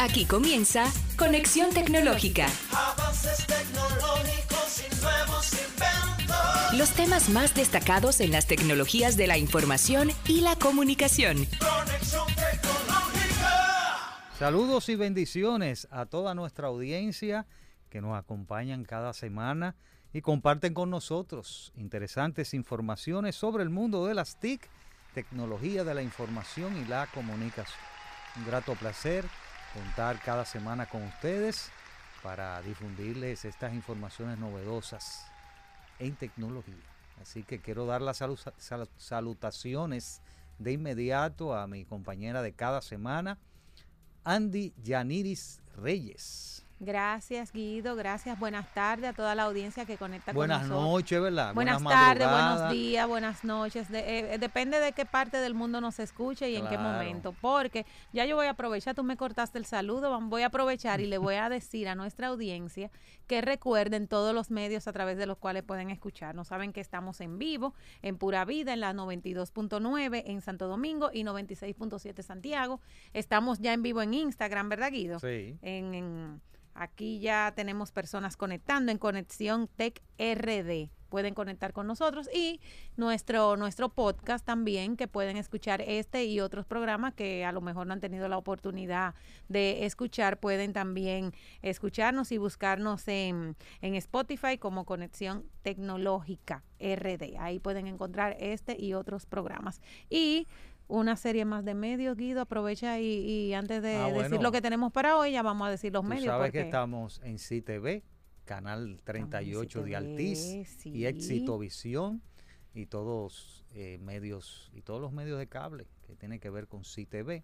Aquí comienza Conexión Tecnológica. Avances tecnológicos y nuevos inventos. Los temas más destacados en las tecnologías de la información y la comunicación. Conexión tecnológica. Saludos y bendiciones a toda nuestra audiencia que nos acompañan cada semana y comparten con nosotros interesantes informaciones sobre el mundo de las TIC, tecnología de la información y la comunicación. Un grato placer contar cada semana con ustedes para difundirles estas informaciones novedosas en tecnología. Así que quiero dar las salu- sal- salutaciones de inmediato a mi compañera de cada semana, Andy Yaniris Reyes. Gracias, Guido. Gracias. Buenas tardes a toda la audiencia que conecta Buenas con nosotros. noches, ¿verdad? Buenas, tardes, buenos días, buenas noches. De- eh, depende de qué parte del mundo nos escuche y en qué momento. Porque ya yo voy a aprovechar, tú me cortaste el saludo, voy a aprovechar y le voy a decir a nuestra audiencia que recuerden todos los medios a través de los cuales pueden escucharnos. Saben que estamos en vivo, en Pura Vida, en la 92.9 en Santo Domingo y 96.7 Santiago. Estamos ya en vivo en Instagram, ¿verdad, Guido? Sí. en, en- aquí ya tenemos personas conectando en Conexión Tech RD. Pueden conectar con nosotros y nuestro, nuestro podcast también, que pueden escuchar este y otros programas que a lo mejor no han tenido la oportunidad de escuchar, pueden también escucharnos y buscarnos en, en Spotify como Conexión Tecnológica RD. Ahí pueden encontrar este y otros programas. Y una serie más de medios, Guido, aprovecha y, y antes de Ah, decir bueno. lo que tenemos para hoy, ya vamos a decir los Tú medios. sabes que estamos en CTV, canal 38 de Altiz sí. y Éxito Visión y todos eh, medios y todos los medios de cable que tienen que ver con CTV,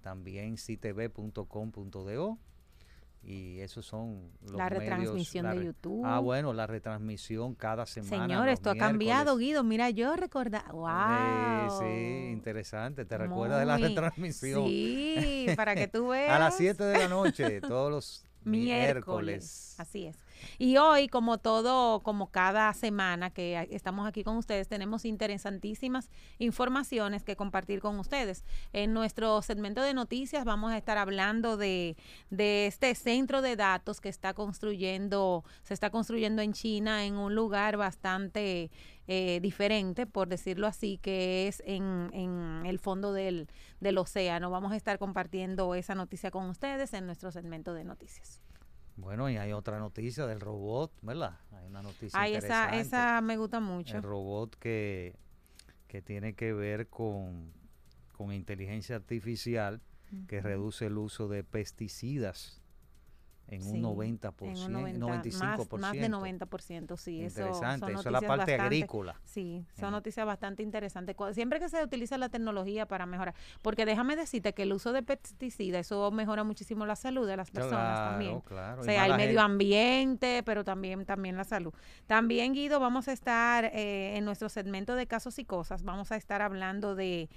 también ctv.com.do y esos son los La medios, retransmisión la de YouTube. Ah, bueno, la retransmisión cada semana. Señor, esto ha cambiado, miércoles. Guido. Mira, yo recordaba. ¡Wow! Sí, sí, interesante. ¿Te recuerdas de la Muy- retransmisión? Sí, para que tú veas. A las 7 de la noche, todos los miércoles. miércoles. Así es. Y hoy, como todo, como cada semana que estamos aquí con ustedes, tenemos interesantísimas informaciones que compartir con ustedes. En nuestro segmento de noticias vamos a estar hablando de, de este centro de datos que está construyendo, se está construyendo en China en un lugar bastante eh, diferente, por decirlo así, que es en, en el fondo del, del océano. Vamos a estar compartiendo esa noticia con ustedes en nuestro segmento de noticias. Bueno, y hay otra noticia del robot, ¿verdad? Hay una noticia Ay, esa, interesante. esa me gusta mucho. El robot que, que tiene que ver con, con inteligencia artificial que reduce el uso de pesticidas en Sí, un 90%, en un 90, 95%. Más, más de 90%, sí. Eso, Interesante, son eso es la parte bastante- agrícola. Sí, son En- noticias bastante interesantes. Siempre que se utiliza la tecnología para mejorar, porque déjame decirte que el uso de pesticidas, eso mejora muchísimo la salud de las personas Claro, también. claro, O sea, el medio ambiente, pero también, también la salud. También, Guido, vamos a estar eh, en nuestro segmento de casos y cosas, vamos a estar hablando de,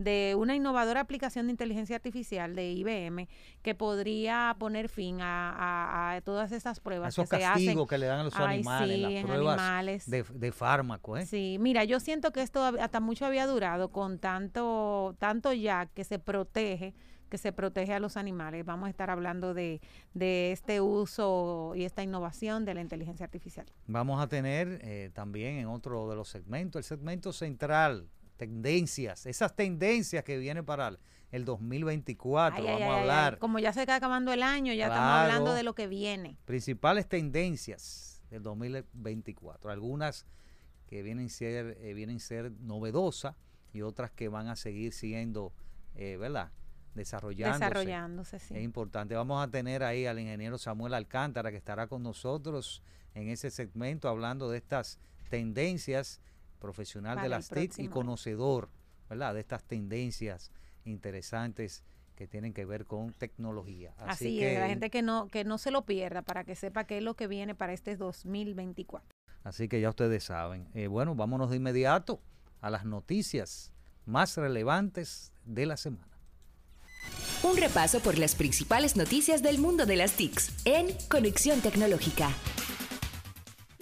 de una innovadora aplicación de inteligencia artificial de IBM que podría poner fin a, a- a todas estas pruebas Esos que se hacen. castigos que le dan a los Ay, animales, sí, las pruebas animales. de, de fármacos, ¿eh? Sí, mira, yo siento que esto hasta mucho había durado con tanto, tanto ya que se protege, que se protege a los animales. Vamos a estar hablando de, de este uso y esta innovación de la inteligencia artificial. Vamos a tener eh, también en otro de los segmentos, el segmento central, tendencias, esas tendencias que vienen para el 2024. Ay, Vamos ay, a ay, hablar Como ya se está acabando el año, ya estamos hablando de lo que viene. principales tendencias del 2024. Algunas que vienen a ser, eh, vienen a ser novedosas y otras que van a seguir siendo, eh, ¿verdad? Desarrollándose. Desarrollándose, sí. Es importante. Vamos a tener ahí al ingeniero Samuel Alcántara que estará con nosotros en ese segmento hablando de estas tendencias profesional Para de las TIC y conocedor, ¿verdad? De estas tendencias interesantes que tienen que ver con tecnología. Así, es, la gente que no, que no se lo pierda para que sepa qué es lo que viene para este 2024. Así que ya ustedes saben. Eh, bueno, vámonos de inmediato a las noticias más relevantes de la semana. Un repaso por las principales noticias del mundo de las TICs en Conexión Tecnológica.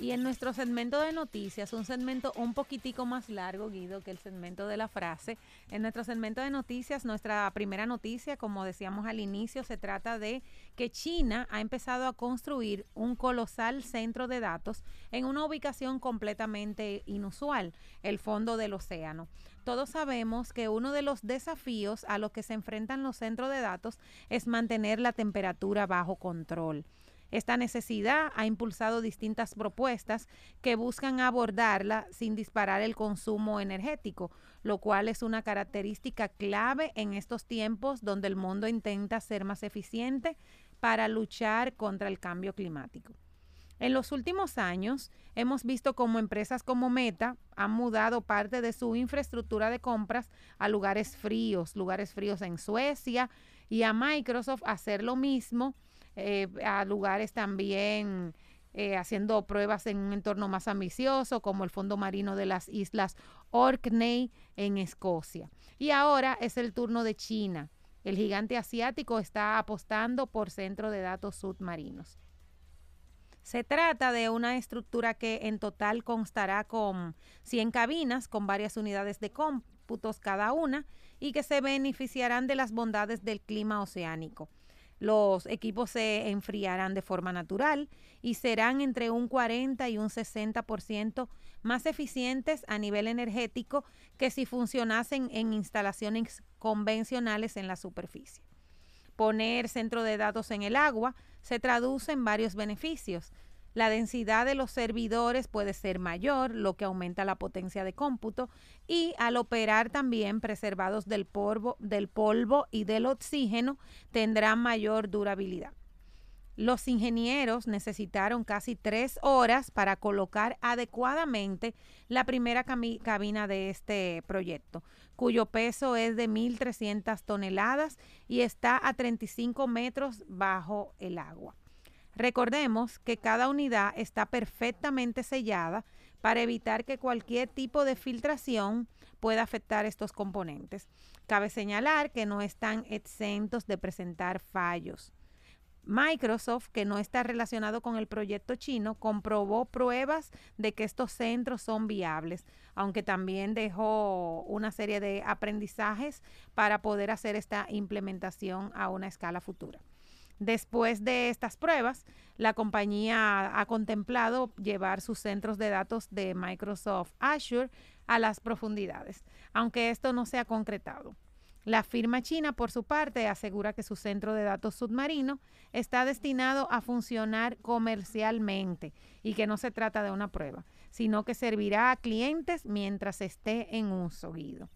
Y en nuestro segmento de noticias, un segmento un poquitico más largo, Guido, que el segmento de la frase. En nuestro segmento de noticias, nuestra primera noticia, como decíamos al inicio, se trata de que China ha empezado a construir un colosal centro de datos en una ubicación completamente inusual, el fondo del océano. Todos sabemos que uno de los desafíos a los que se enfrentan los centros de datos es mantener la temperatura bajo control. Esta necesidad ha impulsado distintas propuestas que buscan abordarla sin disparar el consumo energético, lo cual es una característica clave en estos tiempos donde el mundo intenta ser más eficiente para luchar contra el cambio climático. En los últimos años hemos visto cómo empresas como Meta han mudado parte de su infraestructura de compras a lugares fríos, lugares fríos en Suecia, y a Microsoft hacer lo mismo eh, a lugares también eh, haciendo pruebas en un entorno más ambicioso, como el fondo marino de las islas Orkney en Escocia. Y ahora es el turno de China. El gigante asiático está apostando por centro de datos submarinos. Se trata de una estructura que en total constará con 100 cabinas, con varias unidades de cómputos cada una, y que se beneficiarán de las bondades del clima oceánico. Los equipos se enfriarán de forma natural y serán entre un 40 y un 60% más eficientes a nivel energético que si funcionasen en instalaciones convencionales en la superficie. Poner centro de datos en el agua se traduce en varios beneficios. La densidad de los servidores puede ser mayor, lo que aumenta la potencia de cómputo y al operar también preservados del polvo, del polvo y del oxígeno tendrán mayor durabilidad. Los ingenieros necesitaron casi tres horas para colocar adecuadamente la primera cabina de este proyecto, cuyo peso es de 1.300 toneladas y está a 35 metros bajo el agua. Recordemos que cada unidad está perfectamente sellada para evitar que cualquier tipo de filtración pueda afectar estos componentes. Cabe señalar que no están exentos de presentar fallos. Microsoft, que no está relacionado con el proyecto chino, comprobó pruebas de que estos centros son viables, aunque también dejó una serie de aprendizajes para poder hacer esta implementación a una escala futura. Después de estas pruebas, la compañía ha contemplado llevar sus centros de datos de Microsoft Azure a las profundidades, aunque esto no se ha concretado. La firma china, por su parte, asegura que su centro de datos submarino está destinado a funcionar comercialmente y que no se trata de una prueba, sino que servirá a clientes mientras esté en uso, Guido.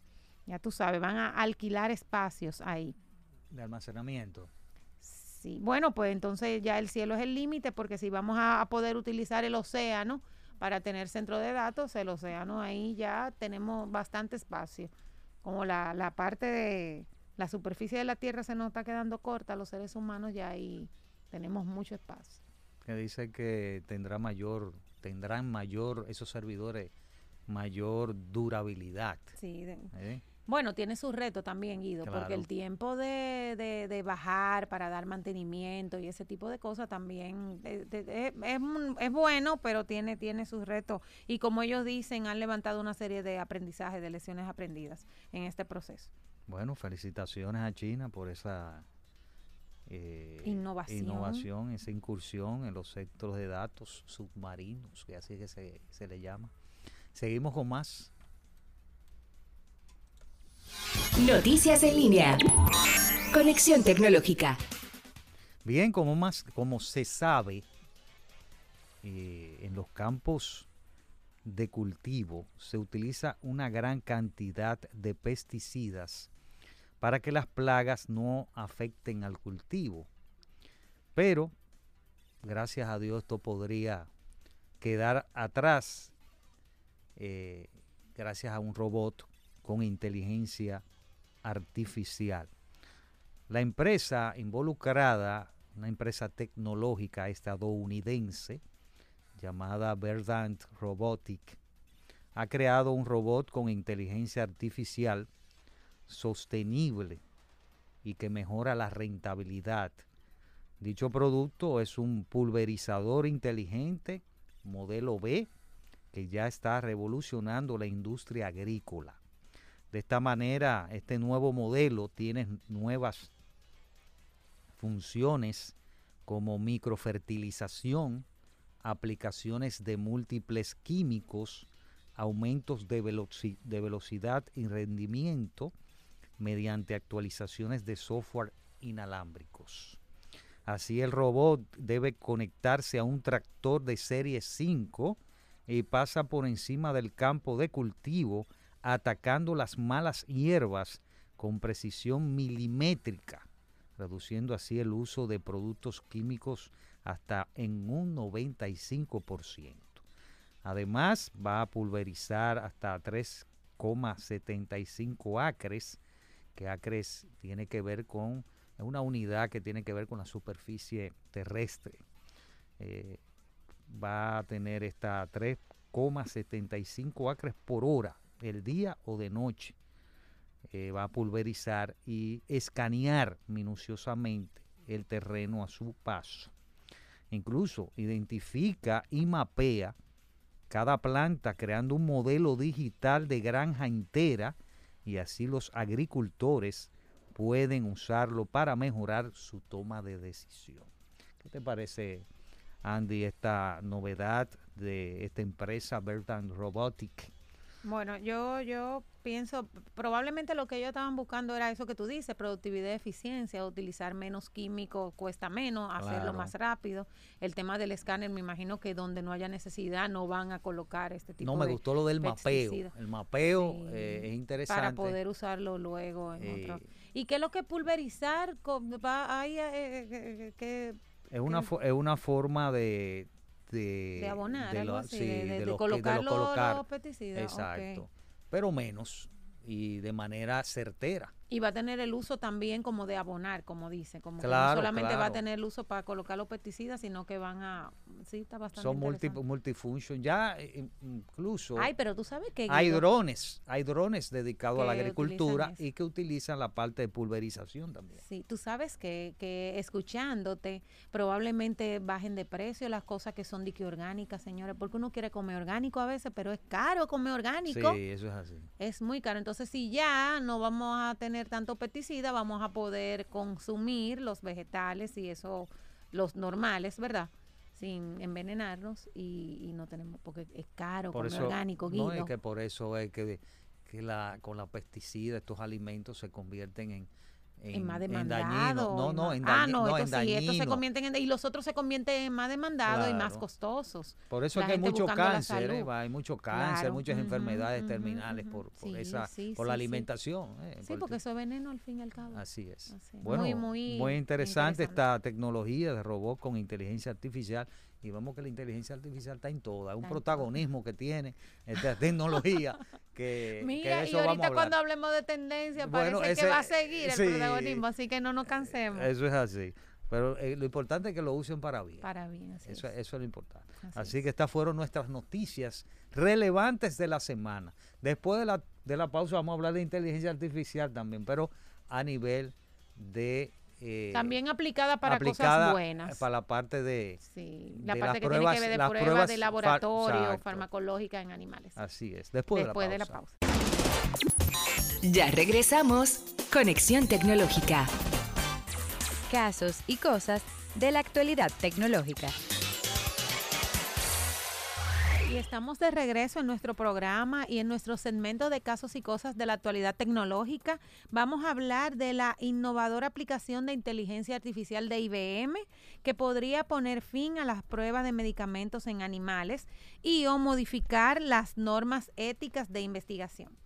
Ya tú sabes, van a alquilar espacios ahí. De almacenamiento. Sí, bueno, pues entonces ya el cielo es el límite porque si vamos a, poder utilizar el océano para tener centro de datos, el océano ahí ya tenemos bastante espacio. Como la, la parte de la superficie de la Tierra se nos está quedando corta, los seres humanos ya ahí tenemos mucho espacio. Que dice que tendrá mayor, tendrán mayor, esos servidores, mayor durabilidad. Sí, ¿Eh? Bueno, tiene su reto también, Guido, porque el tiempo de, de, bajar para dar mantenimiento y ese tipo de cosas también es, es, bueno, pero tiene, tiene sus retos. Y como ellos dicen, han levantado una serie de aprendizajes, de lecciones aprendidas en este proceso. Bueno, felicitaciones a China por esa eh, innovación. innovación, esa incursión en los sectores de datos submarinos, que así que se, se le llama. Seguimos con más Noticias en línea. Conexión tecnológica. Bien, como más, como se sabe, eh, en los campos de cultivo se utiliza una gran cantidad de pesticidas para que las plagas no afecten al cultivo. Pero, gracias a Dios, esto podría quedar atrás eh, gracias a un robot con inteligencia artificial. La empresa involucrada, una empresa tecnológica estadounidense llamada Verdant Robotic, ha creado un robot con inteligencia artificial sostenible y que mejora la rentabilidad. Dicho producto es un pulverizador inteligente modelo B, que ya está revolucionando la industria agrícola. De esta manera, este nuevo modelo tiene nuevas funciones como microfertilización, aplicaciones de múltiples químicos, aumentos de, veloci- de velocidad y rendimiento mediante actualizaciones de software inalámbricos. Así el robot debe conectarse a un tractor de serie 5 y pasa por encima del campo de cultivo atacando las malas hierbas con precisión milimétrica, reduciendo así el uso de productos químicos hasta en un 95%. Además, va a pulverizar hasta 3,75 acres, que acres tiene que ver con una unidad que tiene que ver con la superficie terrestre. Eh, va a tener esta 3,75 acres por hora, el día o de noche. Eh, va a pulverizar y escanear minuciosamente el terreno a su paso. Incluso identifica y mapea cada planta creando un modelo digital de granja entera y así los agricultores pueden usarlo para mejorar su toma de decisión. ¿Qué te parece, Andy, esta novedad de esta empresa Bertan Robotic? Bueno, yo, yo pienso, probablemente lo que ellos estaban buscando era eso que tú dices, productividad y eficiencia, utilizar menos químicos cuesta menos, hacerlo más rápido. El tema del escáner, me imagino que donde no haya necesidad no van a colocar este tipo No me de gustó lo del mapeo. El mapeo Sí, eh, es interesante. para poder usarlo luego en Eh, otro. ¿Y qué es lo que pulverizar? Co- Va, hay, eh, eh, que Es una, que- es una forma de... De, de abonar, de lo- así, sí, de, de- de de los que- de colocar los los- colocar. pesticidas. Exacto. Pero menos y de manera certera. Y va a tener el uso también como de abonar, como dice, como que Claro, no solamente va a tener el uso para colocar los pesticidas, sino que van a... Sí, está bastante Son multi, multifunction. Ya eh, incluso Ay, pero tú sabes que... hay drones. Hay drones dedicados a la Que agricultura y que utilizan la parte de pulverización también. Sí, tú sabes que, que escuchándote probablemente bajen de precio las cosas que son dique orgánicas, señores, porque uno quiere comer orgánico a veces, pero es caro comer orgánico. Sí, eso es así. Es muy caro. Entonces, si ya no vamos a tener tanto pesticida, vamos a poder consumir los vegetales y eso, los normales, ¿verdad? Sin envenenarnos y, y no tenemos, porque es caro Por comer eso, orgánico, no, Guido. es que por eso es que, que la, con la pesticida estos alimentos se convierten en, en más dañinos. demandado. No, en no, más- en, ah, no, no, estos en sí, estos se convierten en, y los otros se convierten en más demandados y más Claro. costosos. Por eso la es que hay mucho cáncer, ¿eh? hay mucho cáncer, Claro, muchas ujú, enfermedades ujú, terminales ujú. por, por Sí, esa, sí, por la alimentación. ¿eh? Sí, Por porque eso es veneno al fin y al cabo. Así es. Así, Bueno, muy, muy, muy interesante, interesante. esta tecnología de robot con inteligencia artificial y vemos que la inteligencia artificial está en toda, es un protagonismo que tiene esta tecnología que, que Mira, de y eso vamos a ahorita cuando hablemos de tendencia Bueno, parece ese- que va a seguir el protagonismo, así que no nos cansemos. Eso es así. Pero eh, lo importante es que lo usen para bien. Para bien, así Eso, es. eso es lo importante. Así Así, es. que estas fueron nuestras noticias relevantes de la semana. Después de la, de la pausa vamos a hablar de inteligencia artificial también, pero a nivel de... eh, También aplicada para aplicada cosas buenas. Para la parte de... Sí, la de parte las que pruebas- tiene que ver de pruebas, pruebas de far- laboratorio, exacto. farmacológica en animales. Así es. Después, Después de de la pausa. Ya regresamos. Conexión Tecnológica. Casos y cosas de la actualidad tecnológica. Y estamos de regreso en nuestro programa y en nuestro segmento de casos y cosas de la actualidad tecnológica. Vamos a hablar de la innovadora aplicación de inteligencia artificial de IBM que podría poner fin a las pruebas de medicamentos en animales y o modificar las normas éticas de investigación.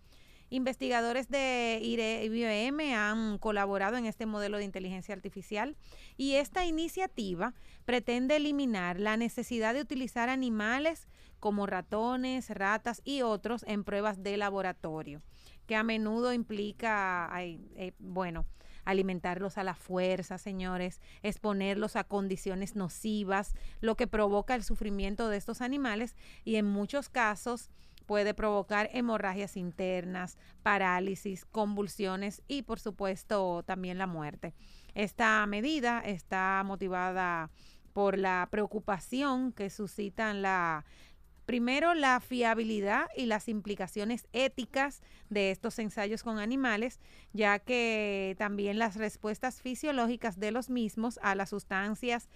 Investigadores de IBM han colaborado en este modelo de inteligencia artificial y esta iniciativa pretende eliminar la necesidad de utilizar animales como ratones, ratas y otros en pruebas de laboratorio, que a menudo implica, eh, bueno, alimentarlos a la fuerza, señores, exponerlos a condiciones nocivas, lo que provoca el sufrimiento de estos animales y en muchos casos puede provocar hemorragias internas, parálisis, convulsiones y por supuesto también la muerte. Esta medida está motivada por la preocupación que suscitan la primero la fiabilidad y las implicaciones éticas de estos ensayos con animales, ya que también las respuestas fisiológicas de los mismos a las sustancias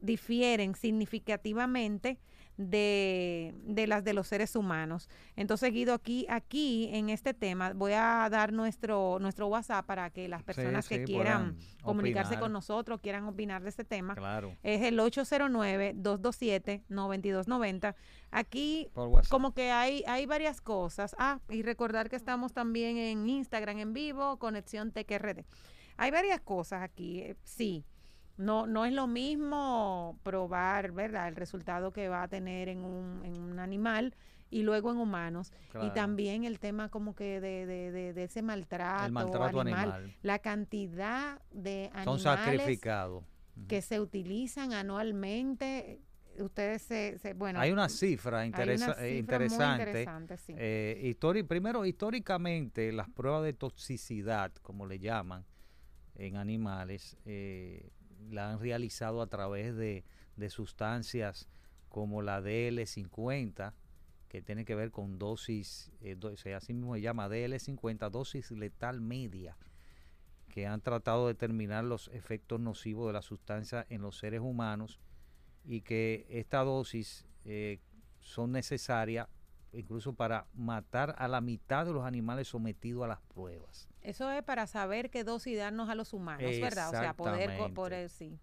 difieren significativamente de, de, las de los seres humanos. Entonces, Guido, aquí, aquí en este tema voy a dar nuestro, nuestro WhatsApp para que las personas que quieran comunicarse con nosotros, quieran opinar de este tema. Claro. Es el 809-227-9290. Aquí como que hay, hay varias cosas. Ah, y recordar que estamos también en Instagram en vivo, Conexión TQRD. Hay varias cosas aquí, eh, sí no, no es lo mismo probar, ¿verdad? El resultado que va a tener en un, en un animal y luego en humanos. Y también el tema como que de, de, de, ese maltrato, animal, La cantidad de animales Son sacrificados. que se utilizan anualmente. Ustedes se, bueno. Hay una cifra, interesante. Eh, primero, históricamente, las pruebas de toxicidad, como le llaman en animales, eh, la han realizado a través de, sustancias como la DL50, que tiene que ver con dosis, eh, así mismo se llama DL50, dosis letal media, que han tratado de determinar los efectos nocivos de la sustancia en los seres humanos y que esta dosis eh, son necesarias incluso para matar a la mitad de los animales sometidos a las pruebas. Eso es para saber qué dosis darnos a los humanos, ¿verdad? O sea, poder, por sí.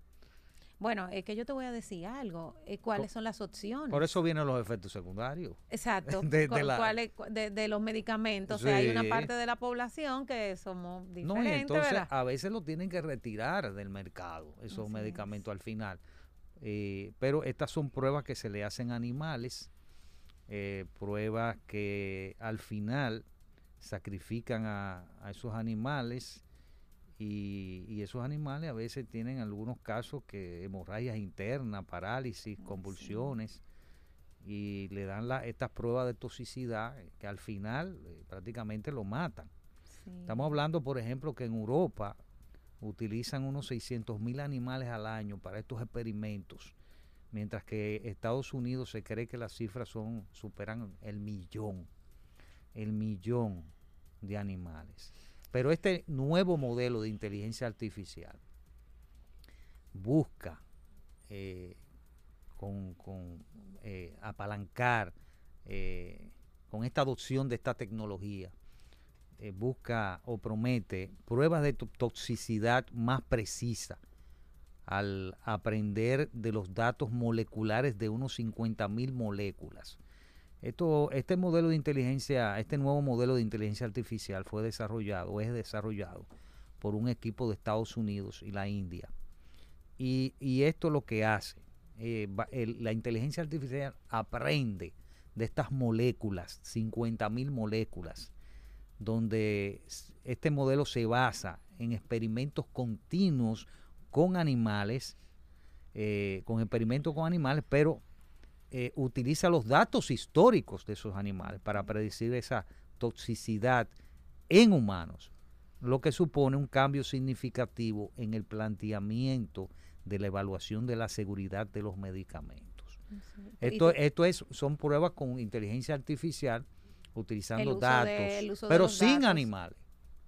Bueno, es que yo te voy a decir algo. Eh, ¿Cuáles son las opciones? Por eso vienen los efectos secundarios. Exacto. de, de, los medicamentos. O sea, hay una parte de la población que somos diferentes. No, y entonces a veces lo tienen que retirar del mercado, esos medicamentos al final. Eh, pero estas son pruebas que se le hacen a animales, eh, pruebas que al final sacrifican a, esos animales y, esos animales a veces tienen algunos casos que hemorragias internas, parálisis, convulsiones y le dan la, estas pruebas de toxicidad que al final eh, prácticamente lo matan. Estamos hablando, por ejemplo, que en Europa utilizan unos 600 mil animales al año para estos experimentos, mientras que Estados Unidos se cree que las cifras son superan el millón el millón de animales. Pero este nuevo modelo de inteligencia artificial busca eh, con, eh, apalancar eh, con esta adopción de esta tecnología, busca o promete pruebas de toxicidad más precisas al aprender de los datos moleculares de unos 50 mil moléculas esto, este modelo de inteligencia, este nuevo modelo de inteligencia artificial fue desarrollado, es desarrollado por un equipo de Estados Unidos y la India. Y, esto lo que hace, eh, la inteligencia artificial aprende de estas moléculas, 50 mil moléculas, donde este modelo se basa en experimentos continuos con animales, eh, con experimentos con animales, pero eh, utiliza los datos históricos de esos animales para predecir esa toxicidad en humanos, lo que supone un cambio significativo en el planteamiento de la evaluación de la seguridad de los medicamentos. Esto, esto es, son pruebas con inteligencia artificial utilizando datos, pero sin animales.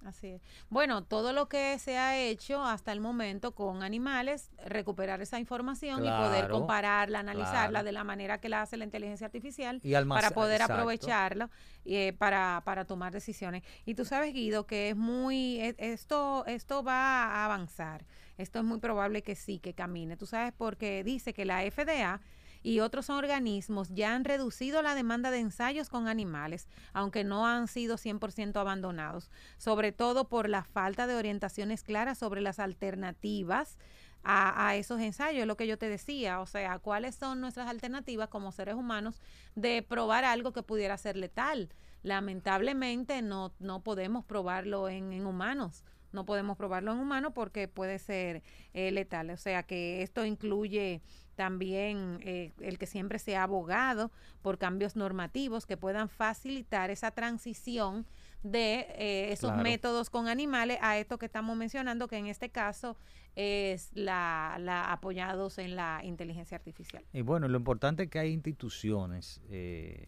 Así es. Bueno, todo lo que se ha hecho hasta el momento con animales, recuperar esa información y poder compararla, analizarla de la manera que la hace la inteligencia artificial para poder aprovecharla eh, para, para tomar decisiones. Y tú sabes, Guido, que es muy, e, esto, esto va a avanzar. Esto es muy probable que sí, que camine. Tú sabes, porque dice que la FDA y otros organismos ya han reducido la demanda de ensayos con animales, aunque no han sido 100% abandonados, sobre todo por la falta de orientaciones claras sobre las alternativas a, esos ensayos, lo que yo te decía, o sea, cuáles son nuestras alternativas como seres humanos de probar algo que pudiera ser letal. Lamentablemente no, no podemos probarlo en, humanos no podemos probarlo en humanos porque puede ser eh, letal. O sea que esto incluye también eh, el que siempre sea abogado por cambios normativos que puedan facilitar esa transición de eh, esos Claro. métodos con animales a esto que estamos mencionando, que en este caso es la, la apoyados en la inteligencia artificial. Y bueno, lo importante es que hay instituciones eh,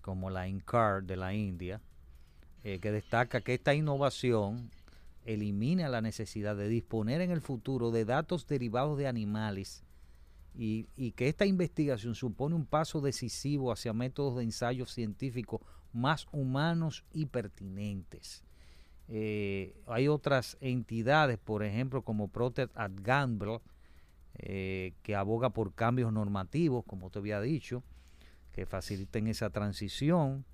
como la INCAR de la India, eh, que destaca que esta innovación elimina la necesidad de disponer en el futuro de datos derivados de animales y, y que esta investigación supone un paso decisivo hacia métodos de ensayo científico más humanos y pertinentes. Eh, hay otras entidades, por ejemplo, como Procter and Gamble, eh, que aboga por cambios normativos, como te había dicho, que faciliten esa transición.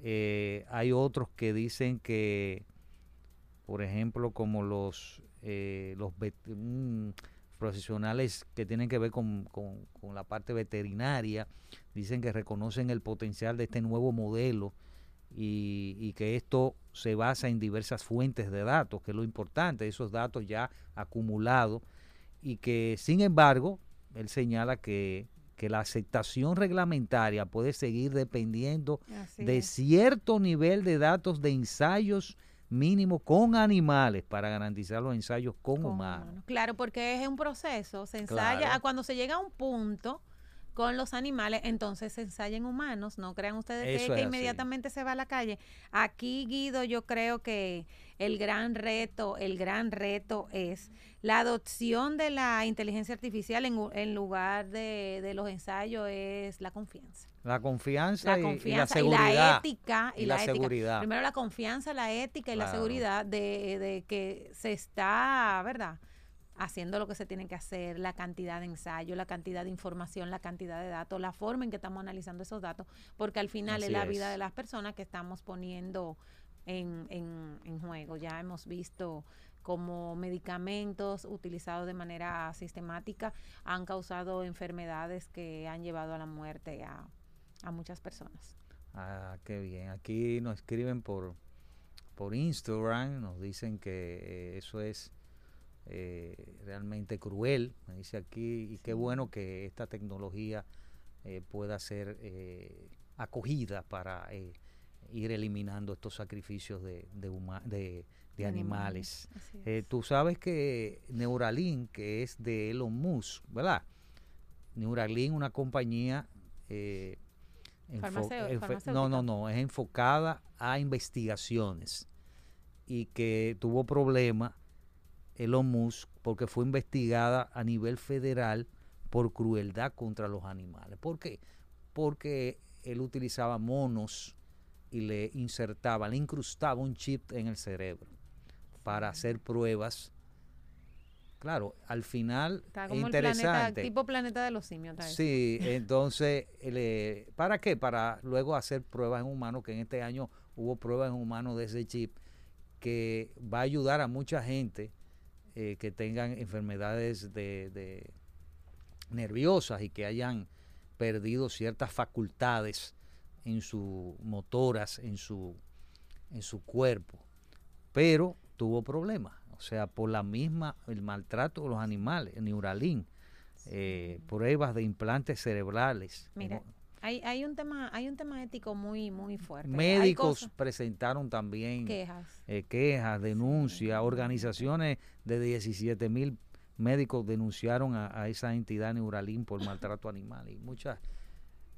Eh, hay otros que dicen que, por ejemplo, como los, eh, los profesionales que tienen que ver con, con- con la parte veterinaria, dicen que reconocen el potencial de este nuevo modelo y, y que esto se basa en diversas fuentes de datos, que es lo importante, esos datos ya acumulados, y que sin embargo, él señala que, que la aceptación reglamentaria puede seguir dependiendo Así de es. cierto nivel de datos de ensayos mínimos con animales para garantizar los ensayos con, con humanos. humanos. Claro, porque es un proceso, se ensaya, Claro. a cuando se llega a un punto con los animales, entonces se ensaya en humanos, no crean ustedes que, Eso que es así. inmediatamente se va a la calle. Aquí, Guido, yo creo que el gran reto, el gran reto es la adopción de la inteligencia artificial en, en lugar de, de los ensayos es la confianza. La confianza, La y- y, la confianza y la, seguridad. ética y, y la, la ética. seguridad. Primero la confianza, la ética y la seguridad de, de que se está, ¿verdad? Haciendo lo que se tiene que hacer, la cantidad de ensayo, la cantidad de información, la cantidad de datos, la forma en que estamos analizando esos datos, porque al final es la es. vida de las personas que estamos poniendo en, en, en juego. Ya hemos visto como medicamentos utilizados de manera sistemática han causado enfermedades que han llevado a la muerte a, a muchas personas. Ah, qué bien. Aquí nos escriben por, por Instagram, nos dicen que eh, eso es eh, realmente cruel, me dice aquí, y qué bueno que esta tecnología eh, pueda ser acogida para eh, ir eliminando estos sacrificios de, de, huma- de- de animales. Eh, tú sabes que Neuralink, que es de Elon Musk, ¿verdad? Neuralink, una compañía... eh, no, no, no, es enfocada a investigaciones y que tuvo problemas Elon Musk porque fue investigada a nivel federal por crueldad contra los animales. ¿Por qué? Porque él utilizaba monos y le insertaba, le incrustaba un chip en el cerebro para hacer pruebas. Claro, al final Está es como el planeta, interesante. tipo planeta de los simios. está eso. Sí, entonces, le- ¿para qué? Para luego hacer pruebas en humanos, que en este año hubo pruebas en humanos de ese chip, que va a ayudar a mucha gente eh, que tengan enfermedades de, de nerviosas y que hayan perdido ciertas facultades en sus motoras, en su, en su cuerpo. Pero tuvo problemas, o sea, por la misma, el maltrato de los animales, el eh, pruebas de implantes cerebrales. Mira, hay, hay un tema, hay un tema ético muy, muy fuerte. Médicos presentaron también quejas. eh, quejas, denuncias, organizaciones de 17 mil médicos denunciaron a, a esa entidad Neuralink por maltrato animal y muchas,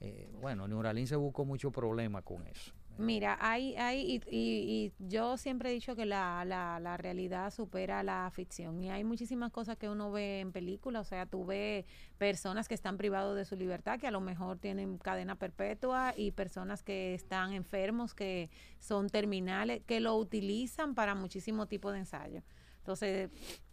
eh, bueno, Neuralink se buscó mucho problema con eso. Mira, hay, hay, y, y- y yo siempre he dicho que la, la, la realidad supera la ficción y hay muchísimas cosas que uno ve en películas, o sea, tú ves personas que están privados de su libertad, que a lo mejor tienen cadena perpetua y personas que están enfermos, que son terminales, que lo utilizan para muchísimo tipo de ensayo. Entonces,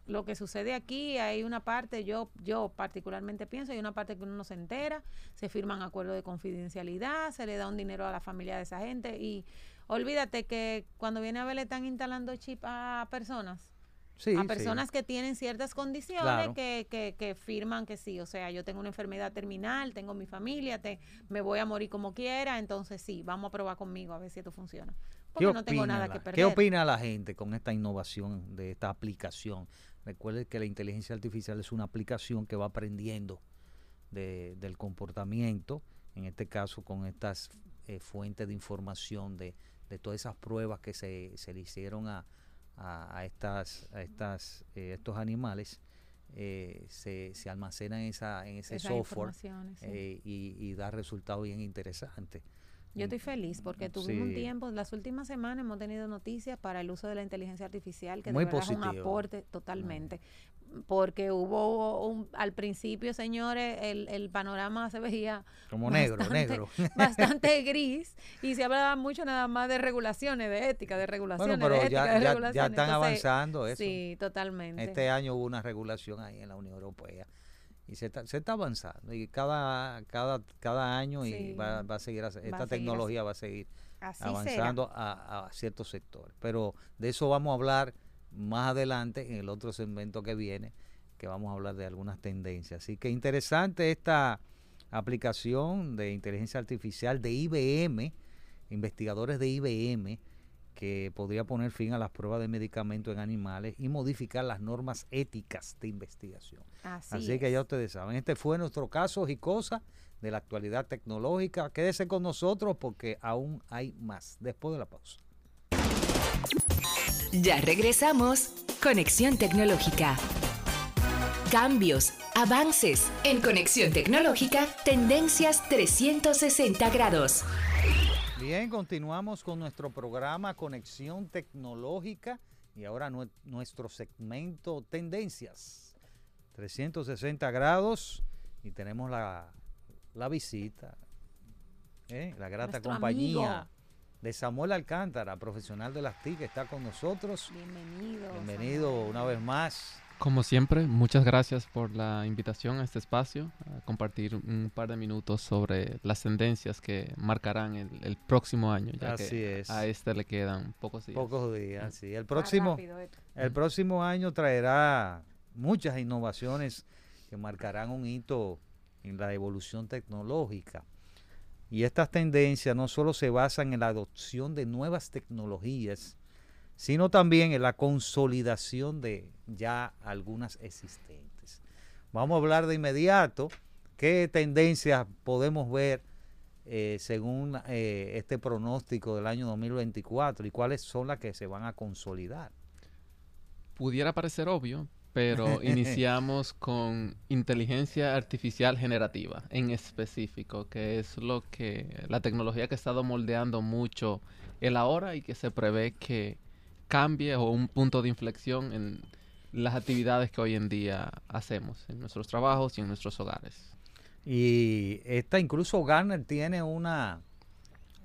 lo que sucede aquí, hay una parte, yo, yo particularmente pienso, hay una parte que uno no se entera, se firman acuerdos de confidencialidad, se le da un dinero a la familia de esa gente y olvídate que cuando viene a ver le están instalando chip a personas, Sí, a sí. personas que tienen ciertas condiciones Claro. que, que, que firman que sí, o sea, yo tengo una enfermedad terminal, tengo mi familia, te, me voy a morir como quiera, entonces sí, vamos a probar conmigo a ver si esto funciona. Porque ¿Qué no tengo opina nada la- que perder. ¿Qué opina la gente con esta innovación de esta aplicación? Recuerde que la inteligencia artificial es una aplicación que va aprendiendo de- del comportamiento, en este caso con estas eh, fuentes de información de, de todas esas pruebas que se, se le hicieron a, a, a estas, a estas, eh, estos animales, eh, se, se almacenan en, esa, en ese Esas software informaciones, sí. eh, y, y da resultados bien interesantes. Yo estoy feliz porque tuvimos un tiempo, las últimas semanas hemos tenido noticias para el uso de la inteligencia artificial, que Muy de verdad es un aporte totalmente. Porque hubo un, al principio, señores, el, el panorama se veía Como negro, bastante- negro. bastante gris y se hablaba mucho nada más de regulaciones, de ética, de regulaciones, Bueno, pero de ética, ya, de ya, ya regulaciones. están Entonces, avanzando eso. Sí, totalmente. Este año hubo una regulación ahí en la Unión Europea y se está, se está avanzando y cada cada cada año y va, va a seguir así- Va a esta seguir tecnología va a seguir Así avanzando a, a ciertos sectores. Pero de eso vamos a hablar más adelante en el otro segmento que viene que vamos a hablar de algunas tendencias. Así que interesante esta aplicación de inteligencia artificial de IBM investigadores de IBM que podría poner fin a las pruebas de medicamentos en animales y modificar las normas éticas de investigación. Así, Así, que ya es. ustedes saben, este fue nuestro caso y cosas de la actualidad tecnológica. Quédese con nosotros porque aún hay más después de la pausa. Ya regresamos. Conexión Tecnológica. Cambios, avances. En Conexión Tecnológica, tendencias 360 grados. Bien, continuamos con nuestro programa Conexión Tecnológica y ahora nue- nuestro segmento Tendencias 360 grados y tenemos la, la visita, ¿eh? la grata Nuestro compañía amigo. de Samuel Alcántara, profesional de las TIC, que está con nosotros. Bienvenido. Bienvenido Samuel. una vez más. Como siempre, muchas gracias por la invitación a este espacio, a compartir un par de minutos sobre las tendencias que marcarán el, el próximo año, ya Así que es. a este le quedan pocos días. Pocos días, sí. El próximo, el próximo año traerá muchas innovaciones que marcarán un hito en la evolución tecnológica. Y estas tendencias no solo se basan en la adopción de nuevas tecnologías, sino también en la consolidación de ya algunas existentes. Vamos a hablar de inmediato qué tendencias podemos ver eh, según eh, este pronóstico del año 2024 y cuáles son las que se van a consolidar. Pudiera parecer obvio, pero iniciamos con inteligencia artificial generativa en específico, que es lo que la tecnología que ha estado moldeando mucho el ahora y que se prevé que cambie o un punto de inflexión en las actividades que hoy en día hacemos en nuestros trabajos y en nuestros hogares. Y esta incluso Garner tiene una,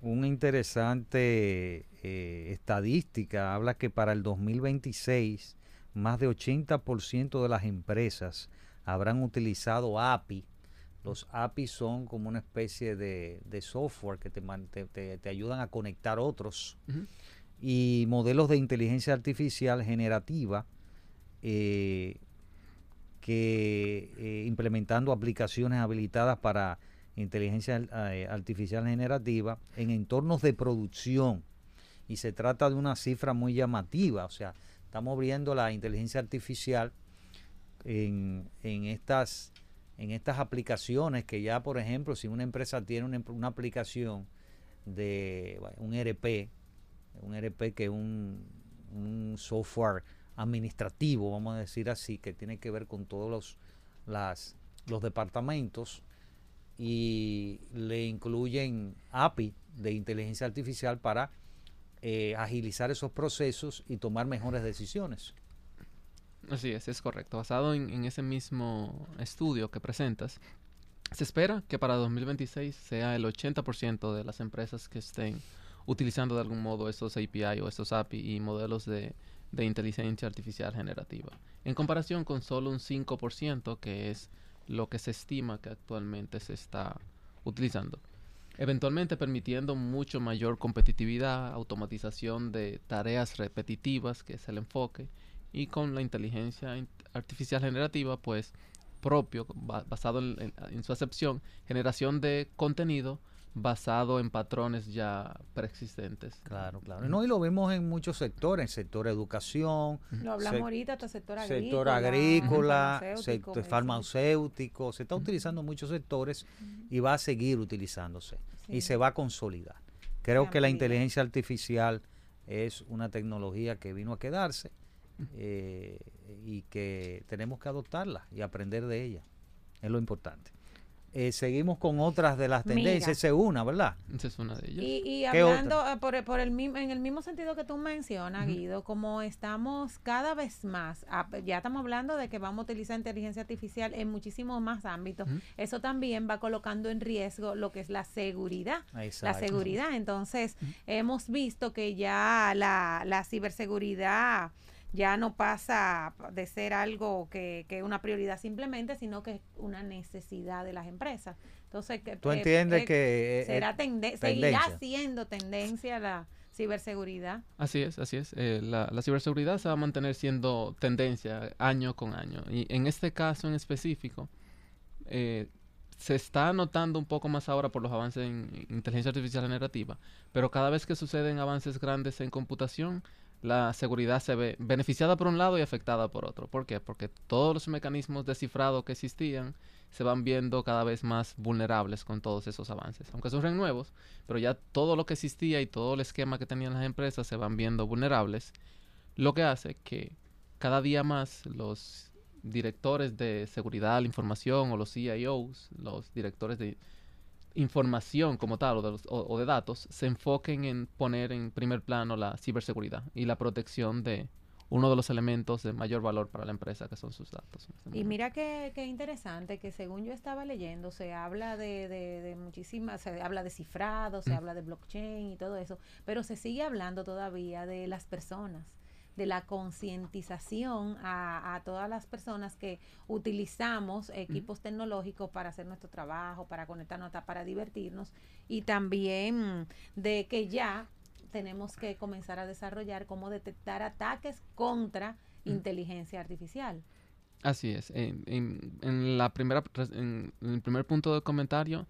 una interesante eh, estadística. Habla que para el 2026 más de 80% de las empresas habrán utilizado API. Los API son como una especie de, de software que te, te- te- ayudan a conectar otros. Ujú. Y modelos de inteligencia artificial generativa eh, que eh, implementando aplicaciones habilitadas para inteligencia eh, artificial generativa en entornos de producción. Y se trata de una cifra muy llamativa, o sea, estamos viendo la inteligencia artificial en, en estas en estas aplicaciones que ya, por ejemplo, si una empresa tiene una, una aplicación de un ERP, un ERP que es un, software administrativo, vamos a decir así, que tiene que ver con todos los, las, los departamentos y le incluyen API de inteligencia artificial para eh, agilizar esos procesos y tomar mejores decisiones. Así es, es correcto. Basado en ese mismo estudio que presentas, se espera que para 2026 sea el 80% de las empresas que estén utilizando de algún modo estos API o estos API y modelos de, de inteligencia artificial generativa, en comparación con solo un 5% que es lo que se estima que actualmente se está utilizando. Eventualmente permitiendo mucho mayor competitividad, automatización de tareas repetitivas, que es el enfoque, y con la inteligencia in- artificial generativa, pues propio, ba- basado en su acepción, generación de contenido basado en patrones ya preexistentes. Claro, claro. Y No, y lo vemos en muchos sectores, sector educación, Lo hablamos ahorita, hasta sector agrícola. sector agrícola, farmacéutico, sector farmacéutico, se está utilizando en muchos sectores y va a seguir utilizándose y se va a consolidar. Creo que la inteligencia artificial es una tecnología que vino a quedarse eh, y que tenemos que adoptarla y aprender de ella. Es lo importante. Eh, seguimos con otras de las tendencias. Esa es una, ¿verdad? Esa es una de ellas. Y, y hablando eh, por, el- por el mismo, en el mismo sentido que tú mencionas, Guido, como estamos cada vez más, ah, ya estamos hablando de que vamos a utilizar inteligencia artificial en muchísimos más ámbitos, eso también va colocando en riesgo lo que es la seguridad. La seguridad. Entonces, hemos visto que ya la, la ciberseguridad ya no pasa de ser algo que que es una prioridad simplemente, sino que es una necesidad de las empresas. Entonces, que, ¿Tú entiendes eh, que eh, será eh, tende- seguirá tendencia? siendo tendencia la ciberseguridad. Así es, así es. Eh, la, la ciberseguridad se va a mantener siendo tendencia año con año. Y en este caso en específico, eh, se está notando un poco más ahora por los avances en inteligencia artificial generativa, pero cada vez que suceden avances grandes en computación, la seguridad se ve beneficiada por un lado y afectada por otro. ¿Por qué? Porque todos los mecanismos de cifrado que existían se van viendo cada vez más vulnerables con todos esos avances. Aunque son nuevos, pero ya todo lo que existía y todo el esquema que tenían las empresas se van viendo vulnerables, lo que hace que cada día más los directores de seguridad de la información o los CIOs, los directores de información como tal o de, los- o- o de datos, se enfoquen en poner en primer plano la ciberseguridad y la protección de uno de los elementos de mayor valor para la empresa, que son sus datos. Y mira qué, qué interesante que según yo estaba leyendo, se habla de, de, de muchísimas, se habla de cifrado, se Mm. habla de blockchain y todo eso, pero se sigue hablando todavía de las personas, de la concientización a, a todas las personas que utilizamos equipos tecnológicos para hacer nuestro trabajo, para conectarnos, para divertirnos y también de que ya tenemos que comenzar a desarrollar cómo detectar ataques contra inteligencia artificial. Así es. En, en- en la primera, en, en el primer punto del comentario,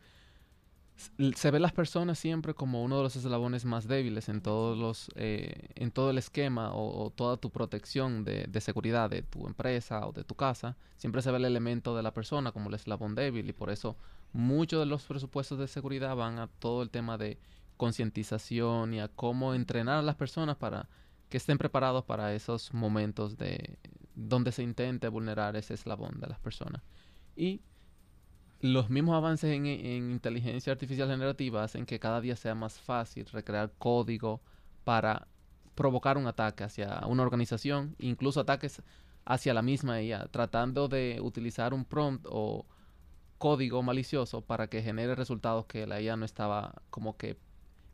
se ve las personas siempre como uno de los eslabones más débiles en todos los, eh, en todo el esquema o, o toda tu protección de, de seguridad de tu empresa o de tu casa. Siempre se ve el elemento de la persona como el eslabón débil y por eso muchos de los presupuestos de seguridad van a todo el tema de concientización y a cómo entrenar a las personas para que estén preparados para esos momentos de donde se intente vulnerar ese eslabón de las personas. Y los mismos avances en, en inteligencia artificial generativa hacen que cada día sea más fácil recrear código para provocar un ataque hacia una organización, incluso ataques hacia la misma IA, tratando de utilizar un prompt o código malicioso para que genere resultados que la IA no estaba como que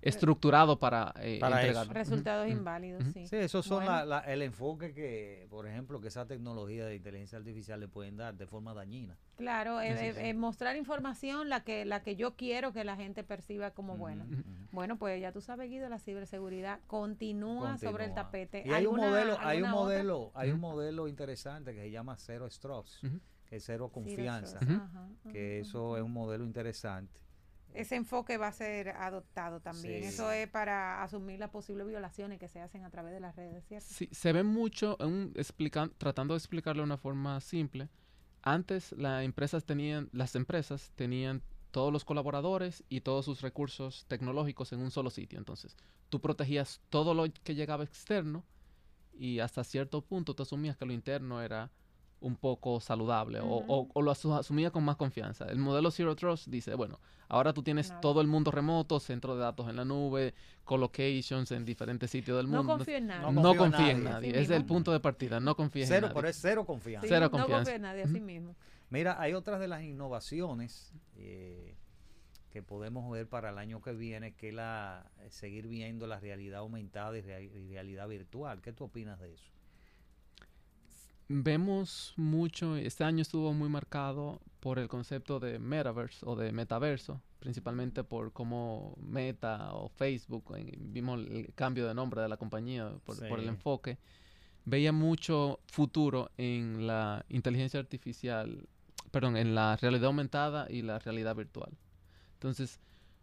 estructurado para, eh, Para entregar. Resultados inválidos, sí. Sí, esos son Bueno. la- la- el enfoque que, por ejemplo, que esa tecnología de inteligencia artificial le pueden dar de forma dañina. Claro, eh, eh, eh, mostrar información la que la que yo quiero que la gente perciba como buena. Bueno, pues ya tú sabes, Guido, la ciberseguridad continúa, sobre el tapete. Y hay un ¿Alguna- modelo, hay un otra? modelo, hay un modelo interesante que se llama Zero Strokes, Ujú. que es cero confianza, que eso es un modelo interesante. Ese enfoque va a ser adoptado también. Sí. Eso es para asumir las posibles violaciones que se hacen a través de las redes, ¿cierto? Sí, se ve mucho, en un explican- tratando de explicarlo de una forma simple. Antes las empresas tenían, las empresas tenían todos los colaboradores y todos sus recursos tecnológicos en un solo sitio. Entonces, tú protegías todo lo que llegaba externo y hasta cierto punto tú asumías que lo interno era un poco saludable o- o, Ujú. o lo asu- asumías con más confianza. El modelo Zero Trust dice, bueno, ahora tú tienes todo el mundo remoto, centro de datos en la nube, colocations en diferentes sitios del No mundo. confío en nadie. No No, confío en nadie. es el punto de partida. No confíes Cero, en pero nadie. es cero confianza. Sí, Cero No confianza. confío en nadie, así mismo. Mira, hay otras de las innovaciones eh, que podemos ver para el año que viene, que es la eh, seguir viendo la realidad aumentada y, y realidad virtual. ¿Qué tú opinas de eso? Vemos mucho, este año estuvo muy marcado por el concepto de metaverse o de metaverso, principalmente por cómo Meta o Facebook, eh, vimos el cambio de nombre de la compañía por, por el enfoque, veía mucho futuro en la inteligencia artificial, perdón, en la realidad aumentada y la realidad virtual. Entonces,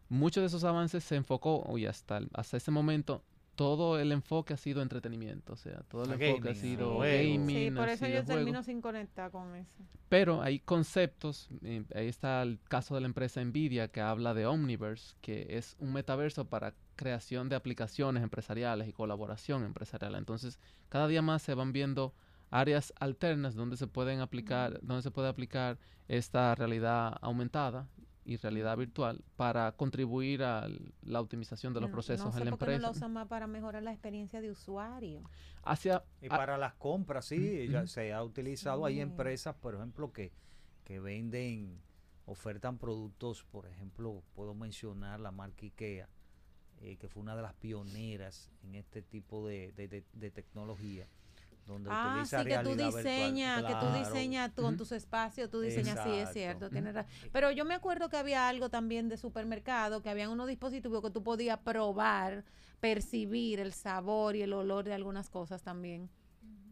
muchos de esos avances se enfocó, y hasta, el- hasta ese momento, todo el enfoque ha sido entretenimiento, o sea, todo el Ah, enfoque ha sido gaming. Sí, por eso yo termino sin conectar con eso. Pero hay conceptos, eh, ahí está el caso de la empresa Nvidia que habla de Omniverse, que es un metaverso para creación de aplicaciones empresariales y colaboración empresarial. Entonces, cada día más se van viendo áreas alternas donde se pueden aplicar, donde se puede aplicar esta realidad aumentada y realidad virtual para contribuir a la optimización de los procesos no sé en la no empresa. lo usan más para mejorar la experiencia de usuario. Hacia Y a- para las compras, sí, ya se ha utilizado. Hay empresas, por ejemplo, que, que venden, ofertan productos, por ejemplo, puedo mencionar la marca IKEA, eh, que fue una de las pioneras en este tipo de, de- de- de tecnología, donde Ah, utiliza sí, que tú virtual. diseñas, que tú diseñas tú, con tus espacios, tú diseñas, sí, es cierto, tienes razón. Pero yo me acuerdo que había algo también de supermercado, que habían unos dispositivos que tú podías probar, percibir el sabor y el olor de algunas cosas también,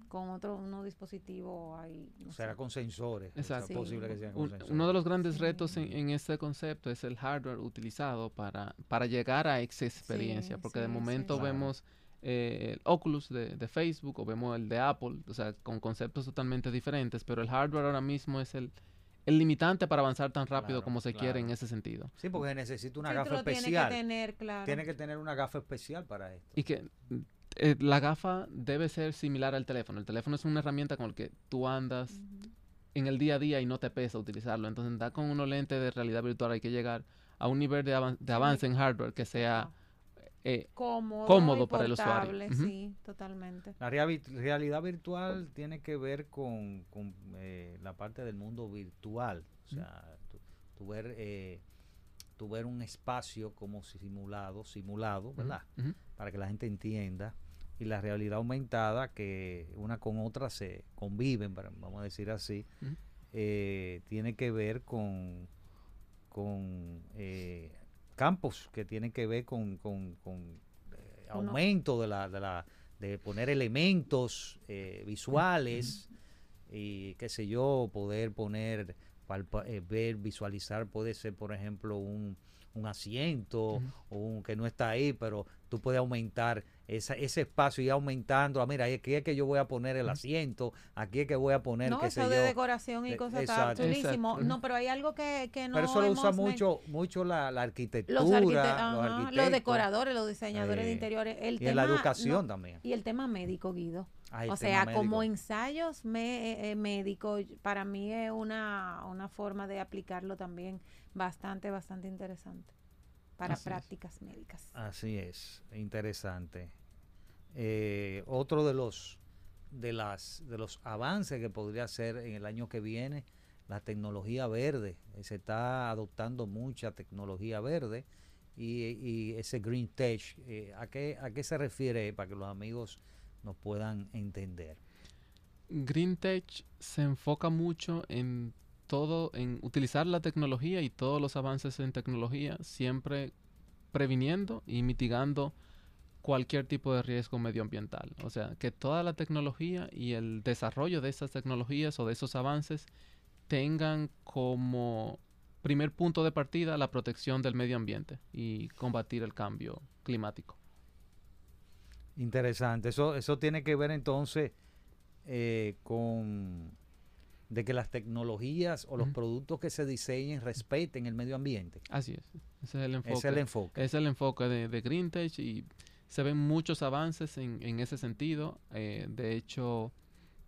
con otro, unos dispositivos ahí. no O sea, con sensores. o sea, Exacto. es posible que sean con Un- sensores. uno de los grandes Sí. retos en, en este concepto es el hardware utilizado para, para llegar a esa experiencia, Sí, porque de momento Claro. vemos eh, el Oculus de, de Facebook o vemos el de Apple, o sea, con conceptos totalmente diferentes, pero el hardware ahora mismo es el, el limitante para avanzar tan rápido Claro, como se quiere en ese sentido. Sí, porque necesita una Sí, gafa especial. que tener, claro. Tiene que tener una gafa especial para esto. Y que eh, la gafa debe ser similar al teléfono. El teléfono es una herramienta con la que tú andas en el día a día y no te pesa utilizarlo. Entonces, da con unos lentes de realidad virtual hay que llegar a un nivel de avance en hardware que sea eh, cómodo, cómodo y para el usuario. portable. Sí, totalmente. La rea- realidad virtual tiene que ver con, con, eh, la parte del mundo virtual. O sea, tú, tú ver, eh, tú ver un espacio como simulado, simulado, ¿verdad? Para que la gente entienda. Y la realidad aumentada, que una con otra se conviven, vamos a decir así, eh, tiene que ver con, con eh, campos que tienen que ver con, con- con, eh, aumento de la, de la de poner elementos eh, visuales y qué sé yo poder poner palpa- eh, ver visualizar puede ser por ejemplo un, un asiento o un que no está ahí pero tú puedes aumentar esa, ese espacio y ir aumentando ah mira aquí es que yo voy a poner el asiento aquí es que voy a poner No, qué sé eso de yo decoración y Eh, cosas está exacto. chulísimo. No, pero hay algo que, que no pero eso lo usa mucho mucho la, la arquitectura los, arquite- los decoradores, los diseñadores de Eh, interiores. El y en la tema- educación no, también Y el tema médico, Guido. O sea, como ensayos me- eh, eh, médicos, para mí es una, una forma de aplicarlo también bastante, bastante interesante para Así es. prácticas médicas. Así es, interesante. Eh, otro de los de las de los avances que podría ser en el año que viene, la tecnología verde. Se está adoptando mucha tecnología verde y, y ese green tech, eh, ¿a qué a qué se refiere para que los amigos nos puedan entender? Green Tech se enfoca mucho en todo, en utilizar la tecnología y todos los avances en tecnología, siempre previniendo y mitigando cualquier tipo de riesgo medioambiental. O sea, que toda la tecnología y el desarrollo de esas tecnologías o de esos avances tengan como primer punto de partida la protección del medio ambiente y combatir el cambio climático. Interesante. Eso, eso tiene que ver entonces eh, con de que las tecnologías o los productos que se diseñen respeten el medio ambiente. Así es. Ese es el enfoque. Ese es el enfoque. Es el enfoque de, de Green Tech y se ven muchos avances en, en ese sentido. Eh, de hecho,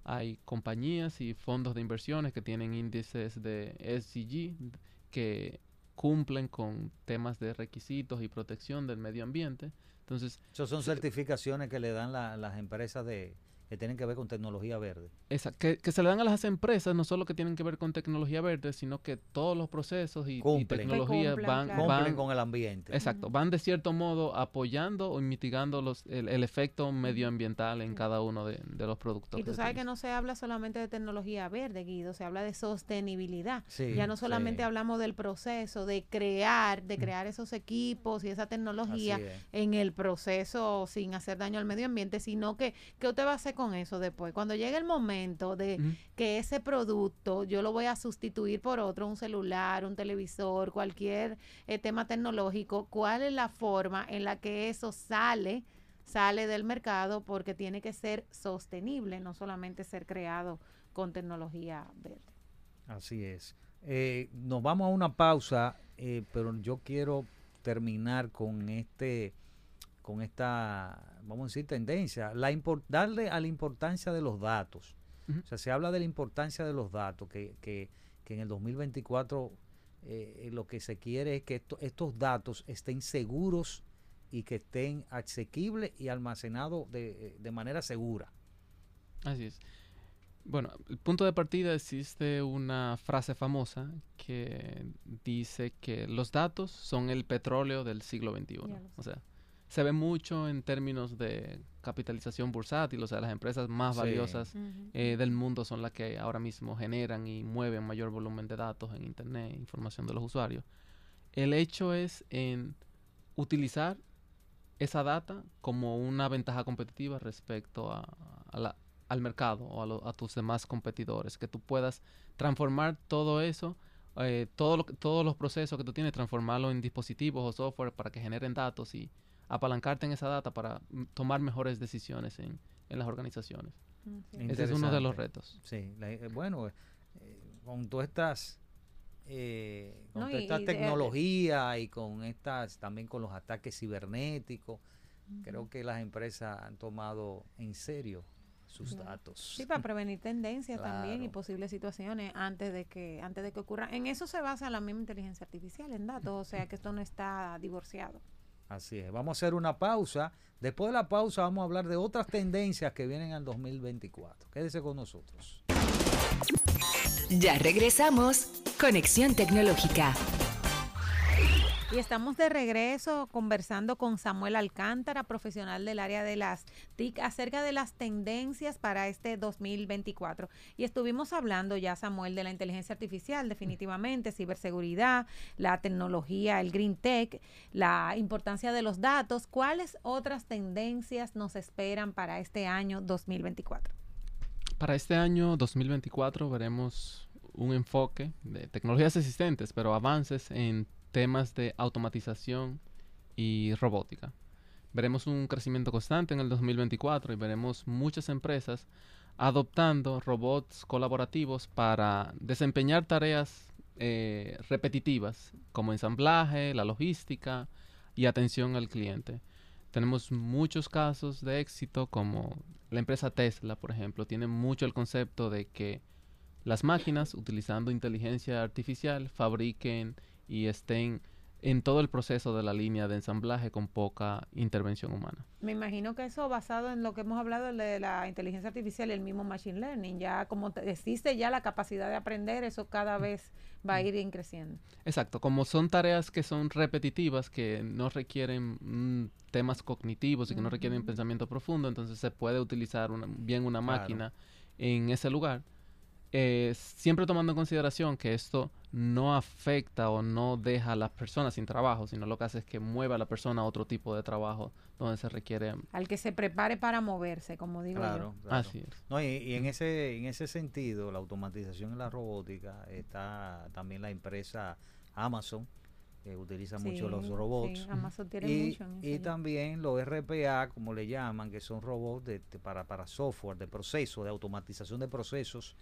hay compañías y fondos de inversiones que tienen índices de SDG que cumplen con temas de requisitos y protección del medio ambiente. Entonces, Esas son certificaciones que le dan la- las empresas de que tienen que ver con tecnología verde. esa, que, que se le dan a las empresas no solo que tienen que ver con tecnología verde, sino que todos los procesos y, tecnologías van, claro. Cumplen van con el ambiente. Exacto, van de cierto modo apoyando o mitigando los, el, el efecto medioambiental en cada uno de, de los productos. Y tú sabes que no se habla solamente de tecnología verde, Guido, se habla de sostenibilidad. Sí, ya no solamente sí. hablamos del proceso de crear, de crear esos equipos y esa tecnología es. en el proceso sin hacer daño al medio ambiente, sino que ¿qué usted va a hacer con eso después? Cuando llegue el momento de que ese producto yo lo voy a sustituir por otro, un celular, un televisor, cualquier eh, tema tecnológico, ¿cuál es la forma en la que eso sale sale del mercado porque tiene que ser sostenible, no solamente ser creado con tecnología verde. Así es. Eh, nos vamos a una pausa, eh, pero yo quiero terminar con este, con esta, vamos a decir, tendencia, la darle a la importancia de los datos. O sea, se habla de la importancia de los datos, que, que, que en el 2024 eh, lo que se quiere es que esto- estos datos estén seguros y que estén asequibles y almacenados de, de manera segura. Así es. Bueno, el punto de partida existe una frase famosa que dice que los datos son el petróleo del siglo XXI. O sea, se ve mucho en términos de capitalización bursátil, o sea, las empresas más Sí. valiosas eh, del mundo son las que ahora mismo generan y mueven mayor volumen de datos en Internet, información de los usuarios. El hecho es en utilizar esa data como una ventaja competitiva respecto a, a la- al mercado o a, lo- a tus demás competidores, que tú puedas transformar todo eso, eh, todo lo que- todos los procesos que tú tienes, transformarlo en dispositivos o software para que generen datos y apalancarte en esa data para tomar mejores decisiones en, en las organizaciones. Ese es uno de los retos. Sí, la- eh, bueno, eh, con todas estas, eh, con No, toda y- esta y tecnología y con estas, también con los ataques cibernéticos, creo que las empresas han tomado en serio sus Claro. datos. Sí, para prevenir tendencias también y posibles situaciones antes de que antes de que ocurra. En eso se basa la misma inteligencia artificial, en datos, o sea que esto no está divorciado. Así es, vamos a hacer una pausa. Después de la pausa vamos a hablar de otras tendencias que vienen al 2024. Quédese con nosotros. Ya regresamos. Conexión Tecnológica. Y estamos de regreso conversando con Samuel Alcántara, profesional del área de las TIC, acerca de las tendencias para este 2024. Y estuvimos hablando ya, Samuel, de la inteligencia artificial, definitivamente, ciberseguridad, la tecnología, el green tech, la importancia de los datos. ¿Cuáles otras tendencias nos esperan para este año 2024? Para este año 2024 veremos un enfoque de tecnologías existentes, pero avances en temas de automatización y robótica. Veremos un crecimiento constante en el 2024 y veremos muchas empresas adoptando robots colaborativos para desempeñar tareas eh, repetitivas como ensamblaje, la logística y atención al cliente. Tenemos muchos casos de éxito como la empresa Tesla, por ejemplo, tiene mucho el concepto de que las máquinas, utilizando inteligencia artificial, fabriquen y estén en todo el proceso de la línea de ensamblaje con poca intervención humana. Me imagino que eso basado en lo que hemos hablado de la inteligencia artificial y el mismo machine learning, ya como te- existe ya la capacidad de aprender, eso cada vez va a ir en creciendo. Exacto, como son tareas que son repetitivas, que no requieren mm, temas cognitivos y que no requieren pensamiento profundo, entonces se puede utilizar una- bien una Claro. máquina en ese lugar. Eh, siempre tomando en consideración que esto no afecta o no deja a las personas sin trabajo, sino lo que hace es que mueva a la persona a otro tipo de trabajo donde se requiere. Al que se prepare para moverse, como digo Claro, yo. claro. Así es. No, y, y en ese en ese sentido, la automatización en la robótica está también la empresa Amazon que utiliza mucho los robots. sí, Amazon tiene y, mucho en y también los RPA, como le llaman, que son robots de, de- para, para software, de proceso, de automatización de procesos,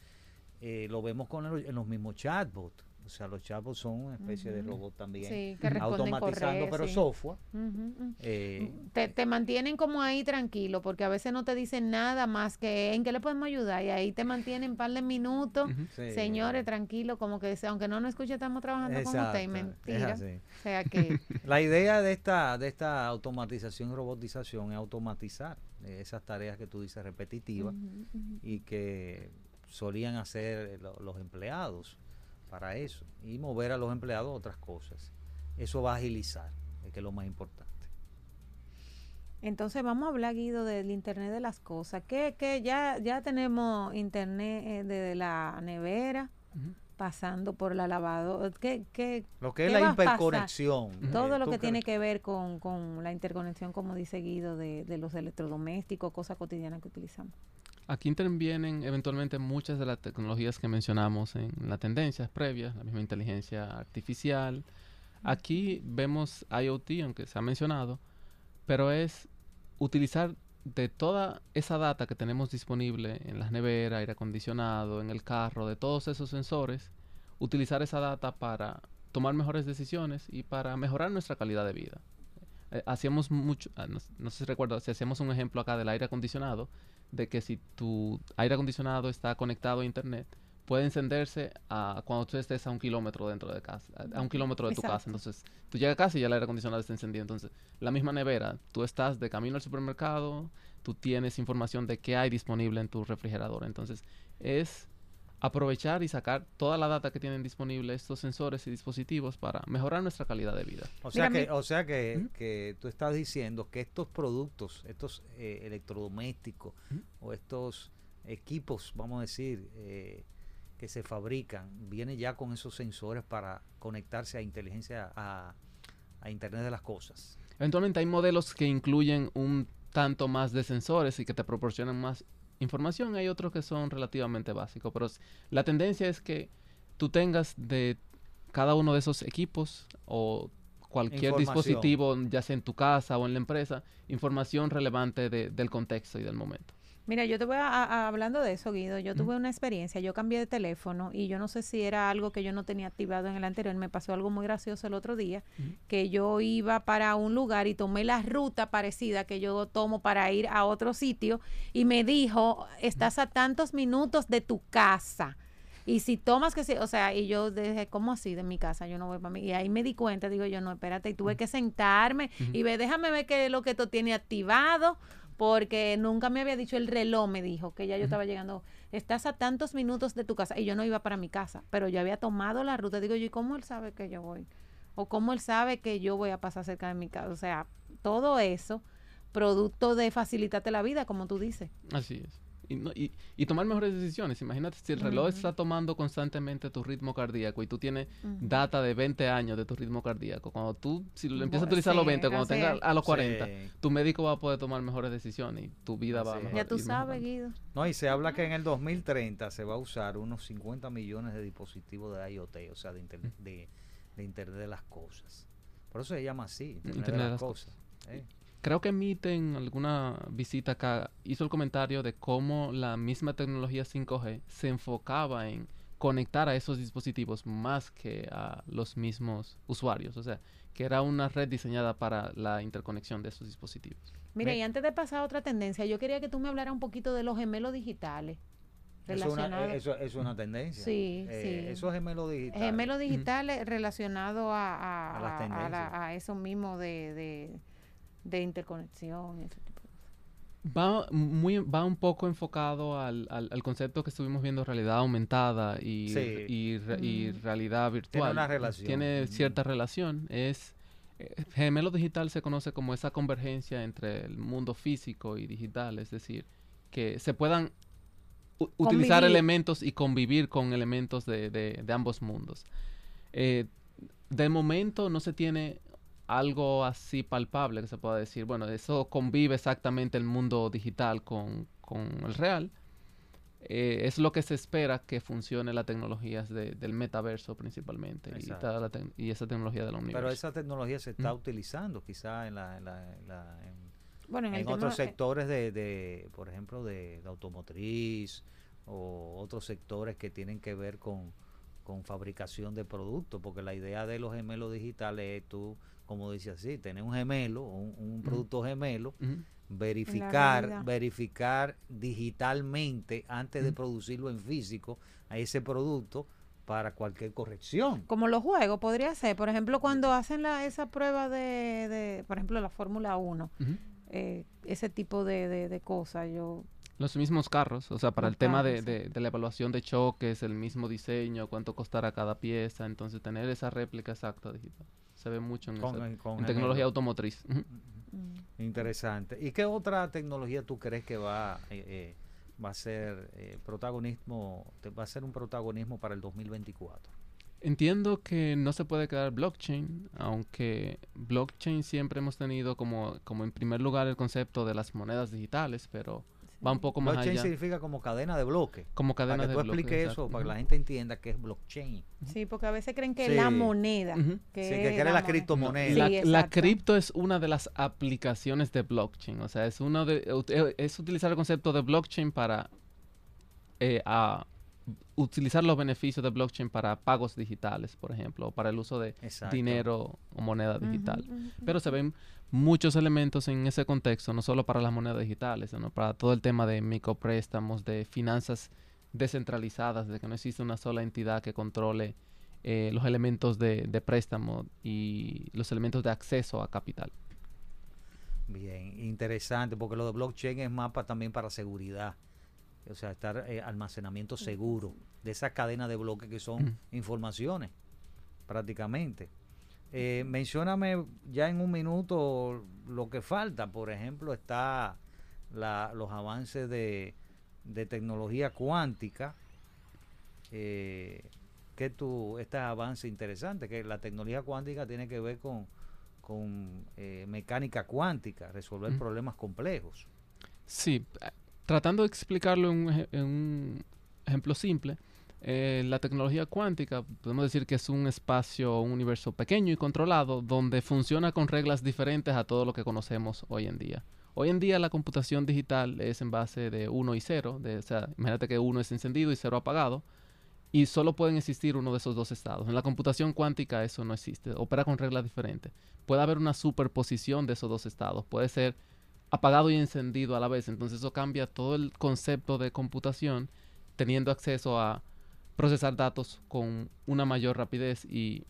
eh, lo vemos con el- en los mismos chatbots. O sea, los chatbots son una especie de robot también, Sí, que automatizando, pero sí. software. Ujú, ujú. eh, Te, te mantienen como ahí tranquilo, porque a veces no te dicen nada más que en qué le podemos ayudar, y ahí te mantienen un par de minutos. Sí. Señores, tranquilo, como que aunque no nos escuche, estamos trabajando con usted, y mentira. O sea que La idea de esta, de esta automatización y robotización es automatizar eh, esas tareas que tú dices repetitivas y que solían hacer lo- los empleados para eso y mover a los empleados a otras cosas. Eso va a agilizar, eh, que es lo más importante. Entonces vamos a hablar, Guido, del Internet de las cosas. Que, que ya, ya tenemos Internet eh, desde la nevera, pasando por la lavadora. ¿Qué, qué, Lo que es ¿Qué la hiperconexión. todo eh, lo ¿tú que crees- tiene que ver con, con la interconexión, como dice Guido, de, de los electrodomésticos, cosas cotidianas que utilizamos. Aquí intervienen eventualmente muchas de las tecnologías que mencionamos en las tendencias previas, la misma inteligencia artificial. Aquí vemos IoT, aunque se ha mencionado, pero es utilizar de toda esa data que tenemos disponible en las neveras, aire acondicionado, en el carro, de todos esos sensores, utilizar esa data para tomar mejores decisiones y para mejorar nuestra calidad de vida. Eh, hacíamos mucho, ah, no, sé si recuerdo, si hacíamos un ejemplo acá del aire acondicionado, de que si tu aire acondicionado está conectado a internet, puede encenderse a cuando tú estés a un kilómetro dentro de casa, a, un kilómetro de tu Exacto. casa. Entonces, tú llegas a casa y ya el aire acondicionado está encendido. Entonces, la misma nevera, tú estás de camino al supermercado, tú tienes información de qué hay disponible en tu refrigerador. Entonces, es aprovechar y sacar toda la data que tienen disponible estos sensores y dispositivos para mejorar nuestra calidad de vida. O sea Mira, que, o sea que, Ujú. que tú estás diciendo que estos productos, estos eh, electrodomésticos o estos equipos, vamos a decir, eh, que se fabrican, vienen ya con esos sensores para conectarse a inteligencia, a, a Internet de las cosas. Eventualmente hay modelos que incluyen un tanto más de sensores y que te proporcionan más información. Hay otros que son relativamente básicos, pero la tendencia es que tú tengas de cada uno de esos equipos o cualquier dispositivo, ya sea en tu casa o en la empresa, información relevante de- del contexto y del momento. Mira, yo te voy a, hablando de eso, Guido. Yo tuve una experiencia. Yo cambié de teléfono y yo no sé si era algo que yo no tenía activado en el anterior. Me pasó algo muy gracioso el otro día, que yo iba para un lugar y tomé la ruta parecida que yo tomo para ir a otro sitio y me dijo, estás a tantos minutos de tu casa. Y si tomas que sí, o sea, y yo dije, ¿cómo así de mi casa? Yo no voy para mí. Y ahí me di cuenta, digo yo, no, espérate, y tuve que sentarme y ve, déjame ver qué es lo que tú tienes activado, porque nunca me había dicho el reloj, me dijo que ya yo estaba llegando, estás a tantos minutos de tu casa, y yo no iba para mi casa, pero yo había tomado la ruta, digo yo, ¿y cómo él sabe que yo voy? O cómo él sabe que yo voy a pasar cerca de mi casa, o sea, todo eso, producto de facilitarte la vida, como tú dices. Así es. Y, no- y- y tomar mejores decisiones. Imagínate si el reloj Ujú. está tomando constantemente tu ritmo cardíaco y tú tienes Ujú. data de 20 años de tu ritmo cardíaco. Cuando tú, si lo empiezas a utilizar a los sí, 20, cuando tengas a los 40, Sí. tu médico va a poder tomar mejores decisiones y tu vida va a Así es. mejorar. Ya tú sabes, mejorando. Guido. No, y se habla que en el 2030 se va a usar unos 50 millones de dispositivos de IoT, o sea, de Internet de, de Internet de las Cosas. Por eso se llama así, Internet, de las, Cosas. ¿eh? Creo que Meet en alguna visita acá hizo el comentario de cómo la misma tecnología 5G se enfocaba en conectar a esos dispositivos más que a los mismos usuarios. O sea, que era una red diseñada para la interconexión de esos dispositivos. Mira, y antes de pasar a otra tendencia, yo quería que tú me hablaras un poquito de los gemelos digitales. Eso es eh, eso, eso es una tendencia. Sí, Eh, sí. Esos gemelos digitales. Gemelos digitales relacionados a, a, A a- a tendencias. la- a eso mismo de, de, de interconexión y ese tipo de cosas. Va, muy, va un poco enfocado al, al- al concepto que estuvimos viendo, realidad aumentada y, Sí. y, Mm. realidad virtual. una relación. Tiene Mm. cierta relación. Es, eh, gemelo digital se conoce como esa convergencia entre el mundo físico y digital, es decir, que se puedan utilizar Convivir. elementos y convivir con elementos de, de- de ambos mundos. Eh, de momento no se tiene algo así palpable que se pueda decir, bueno, eso convive exactamente el mundo digital con, con el real. Eh, es lo que se espera que funcione las tecnologías de- del metaverso principalmente y, la y esa tecnología de la universo. Pero esa tecnología se está Mm. utilizando quizá en, la, en, la- en la- en- Bueno, en, el en tema- otros eh, sectores de, de, por ejemplo, de, de automotriz o otros sectores que tienen que ver con, con fabricación de productos, porque la idea de los gemelos digitales es tú, como dices así, tener un gemelo, un, un producto gemelo, verificar, verificar digitalmente antes de Ujú. producirlo en físico a ese producto para cualquier corrección. Como los juegos, podría ser. Por ejemplo, cuando hacen la, esa prueba de, de, por ejemplo, la Fórmula 1, Ujú. eh, ese tipo de, de, de cosas, yo... Los mismos carros, o sea, para Los el tema de, de- de la evaluación de choques, el mismo diseño, cuánto costará cada pieza, entonces tener esa réplica exacta digital. Se ve mucho en, Con- esa- con en tecnología automotriz. Mm, Interesante. ¿Y qué otra tecnología tú crees que va, eh, eh, va a ser eh, protagonismo, te- va a ser un protagonismo para el 2024? Entiendo que no se puede quedar blockchain, aunque blockchain siempre hemos tenido como, como en primer lugar el concepto de las monedas digitales, pero va un poco más blockchain allá. significa como cadena de bloques. Como cadena para que de tú bloques, expliques exacto. eso, para que la gente entienda qué es blockchain. Sí, porque a veces creen que Sí. es la moneda. Que Sí, que es quiere la moneda. criptomoneda. La, Sí, la cripto es una de las aplicaciones de blockchain. O sea, es uno de es utilizar el concepto de blockchain para eh, a- utilizar los beneficios de blockchain para pagos digitales, por ejemplo, o para el uso de Exacto. dinero o moneda digital. Pero se ven muchos elementos en ese contexto, no solo para las monedas digitales, sino para todo el tema de micropréstamos, de finanzas descentralizadas, de que no existe una sola entidad que controle eh, los elementos de, de préstamo y los elementos de acceso a capital. Bien, interesante, porque lo de blockchain es más pa- también para seguridad. O sea, estar eh, almacenamiento seguro de esa cadena de bloques que son informaciones, prácticamente. Eh, mencióname ya en un minuto lo que falta. Por ejemplo, está la- los avances de, de tecnología cuántica. Eh, que tú, este avance interesante, que la tecnología cuántica tiene que ver con, con eh, mecánica cuántica, resolver problemas complejos. Sí, tratando de explicarlo en un, ejemplo simple, eh, la tecnología cuántica podemos decir que es un espacio, un universo pequeño y controlado donde funciona con reglas diferentes a todo lo que conocemos hoy en día. Hoy en día la computación digital es en base de 1 y 0, de, o sea, imagínate que 1 es encendido y 0 apagado, y solo pueden existir uno de esos dos estados. En la computación cuántica eso no existe, opera con reglas diferentes. Puede haber una superposición de esos dos estados, puede ser apagado y encendido a la vez. Entonces eso cambia todo el concepto de computación teniendo acceso a procesar datos con una mayor rapidez y,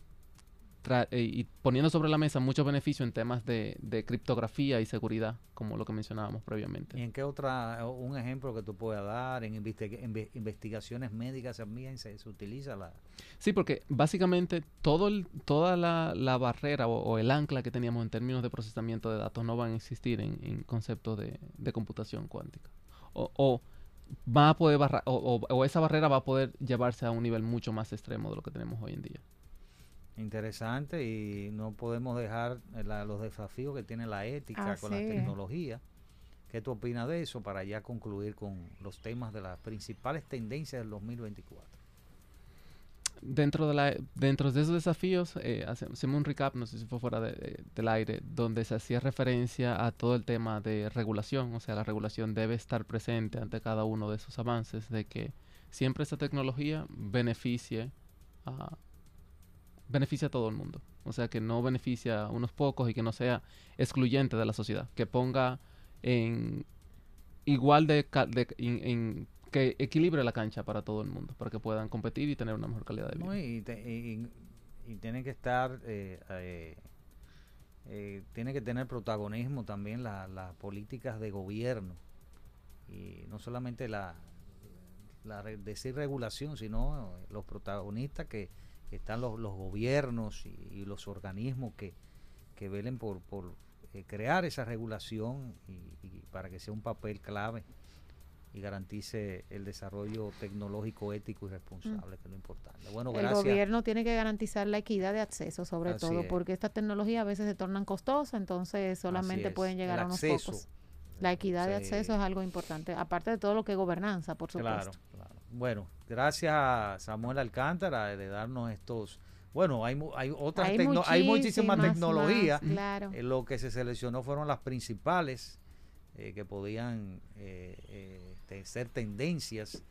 y poniendo sobre la mesa muchos beneficios en temas de, de criptografía y seguridad, como lo que mencionábamos ¿Y previamente. en qué otra, un ejemplo que tú puedas dar? En investi- inve- investigaciones médicas también se, se utiliza la... Sí, porque básicamente todo el- toda la, la barrera o, o el ancla que teníamos en términos de procesamiento de datos no van a existir en, en conceptos de, de computación cuántica. O, o va a poder barra- o esa barrera va a poder llevarse a un nivel mucho más extremo de lo que tenemos hoy en día. Interesante y no podemos dejar eh, la- los desafíos que tiene la ética con la Así es. tecnología. ¿Qué tú opinas de eso para ya concluir con los temas de las principales tendencias del 2024? Dentro de, la, dentro de esos desafíos, eh, hace- hacemos un recap, no sé si fue fuera de- de- del aire, donde se hacía referencia a todo el tema de regulación, o sea, la regulación debe estar presente ante cada uno de esos avances, de que siempre esta tecnología beneficie a, beneficia a todo el mundo, o sea, que no beneficia a unos pocos y que no sea excluyente de la sociedad, que ponga en igual de, de- que equilibre la cancha para todo el mundo, para que puedan competir y tener una mejor calidad de vida. Y, te- y- y tienen que estar, eh, eh, eh, tiene que tener protagonismo también la- las políticas de gobierno. Y no solamente la, la decir regulación, sino los protagonistas que están los, los gobiernos y, y los organismos que, que velen por, por eh, crear esa regulación y, y para que sea un papel clave y garantice el desarrollo tecnológico, ético y responsable, que es lo importante. Bueno, El gracias. gobierno tiene que garantizar la equidad de acceso, sobre Así todo, es. porque estas tecnologías a veces se tornan costosas, entonces solamente pueden llegar el a unos acceso. pocos. La equidad de acceso es algo importante, aparte de todo lo que es gobernanza, por supuesto. Claro, claro. Bueno, gracias a Samuel Alcántara de darnos estos. Bueno, hay, mu- hay otras Hay tecno- hay muchísimas muchísimas tecnologías. más, claro. Eh, lo que se seleccionó fueron las principales eh, que podían eh, eh, ser tendencias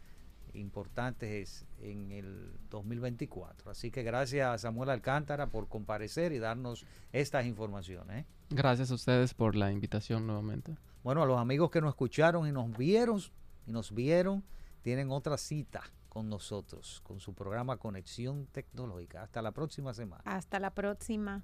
importantes en el 2024. Así que gracias a Samuel Alcántara por comparecer y darnos estas informaciones. ¿eh? Gracias a ustedes por la invitación nuevamente. Bueno, a los amigos que nos escucharon y nos vieron y nos vieron, tienen otra cita con nosotros, con su programa Conexión Tecnológica. Hasta la próxima semana. Hasta la próxima.